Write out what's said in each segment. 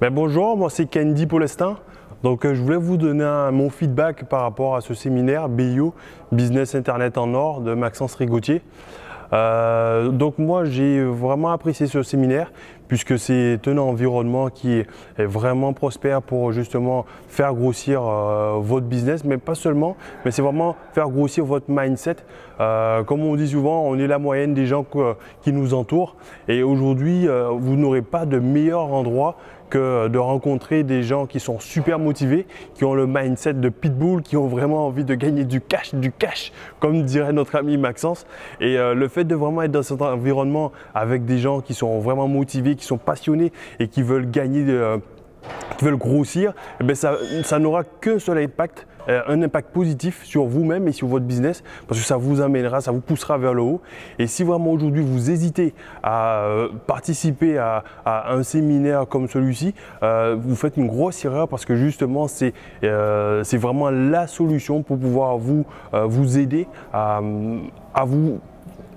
Ben, bonjour, moi c'est Candy Polestin. Donc euh, je voulais vous donner mon feedback par rapport à ce séminaire BIO, Business Internet en Or de Maxence Rigotier. Euh, donc moi j'ai vraiment apprécié ce séminaire puisque c'est un environnement qui est vraiment prospère pour justement faire grossir euh, votre business, mais pas seulement, mais c'est vraiment faire grossir votre mindset. Euh, comme on dit souvent, on est la moyenne des gens qui nous entourent et aujourd'hui vous n'aurez pas de meilleur endroit que de rencontrer des gens qui sont super motivés, qui ont le mindset de pitbull, qui ont vraiment envie de gagner du cash, du cash, comme dirait notre ami Maxence. Et euh, le fait de vraiment être dans cet environnement avec des gens qui sont vraiment motivés, qui sont passionnés et qui veulent gagner, euh, qui veulent grossir, eh ben, ça, n'aura qu'un seul impact, un impact positif sur vous-même et sur votre business parce que ça vous amènera, ça vous poussera vers le haut. Et si vraiment aujourd'hui vous hésitez à euh, participer à, un séminaire comme celui-ci, euh, vous faites une grosse erreur parce que justement c'est vraiment la solution pour pouvoir vous, vous aider à, à vous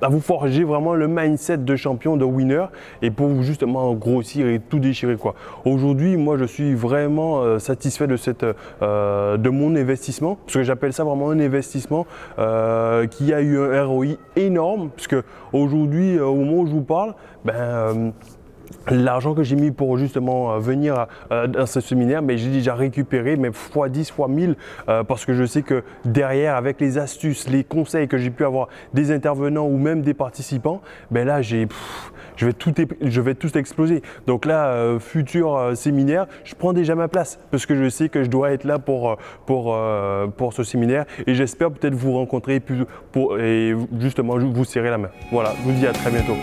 à vous forger vraiment le mindset de champion, de winner et pour justement grossir et tout déchirer quoi. Aujourd'hui, moi je suis vraiment euh, satisfait de cette euh, de mon parce que j'appelle ça vraiment un investissement euh, qui a eu un ROI énorme puisque aujourd'hui au moment où je vous parle, ben L'argent que j'ai mis pour justement euh, venir euh, dans ce séminaire, mais j'ai déjà récupéré mais fois 10, fois 1000 euh, parce que je sais que derrière, avec les astuces, les conseils que j'ai pu avoir des intervenants ou même des participants, ben là, j'ai, je, vais tout, je vais exploser. Donc là, futur séminaire, je prends déjà ma place parce que je sais que je dois être là pour, pour, pour ce séminaire et j'espère peut-être vous rencontrer pour, et justement vous serrer la main. Voilà, je vous dis à très bientôt.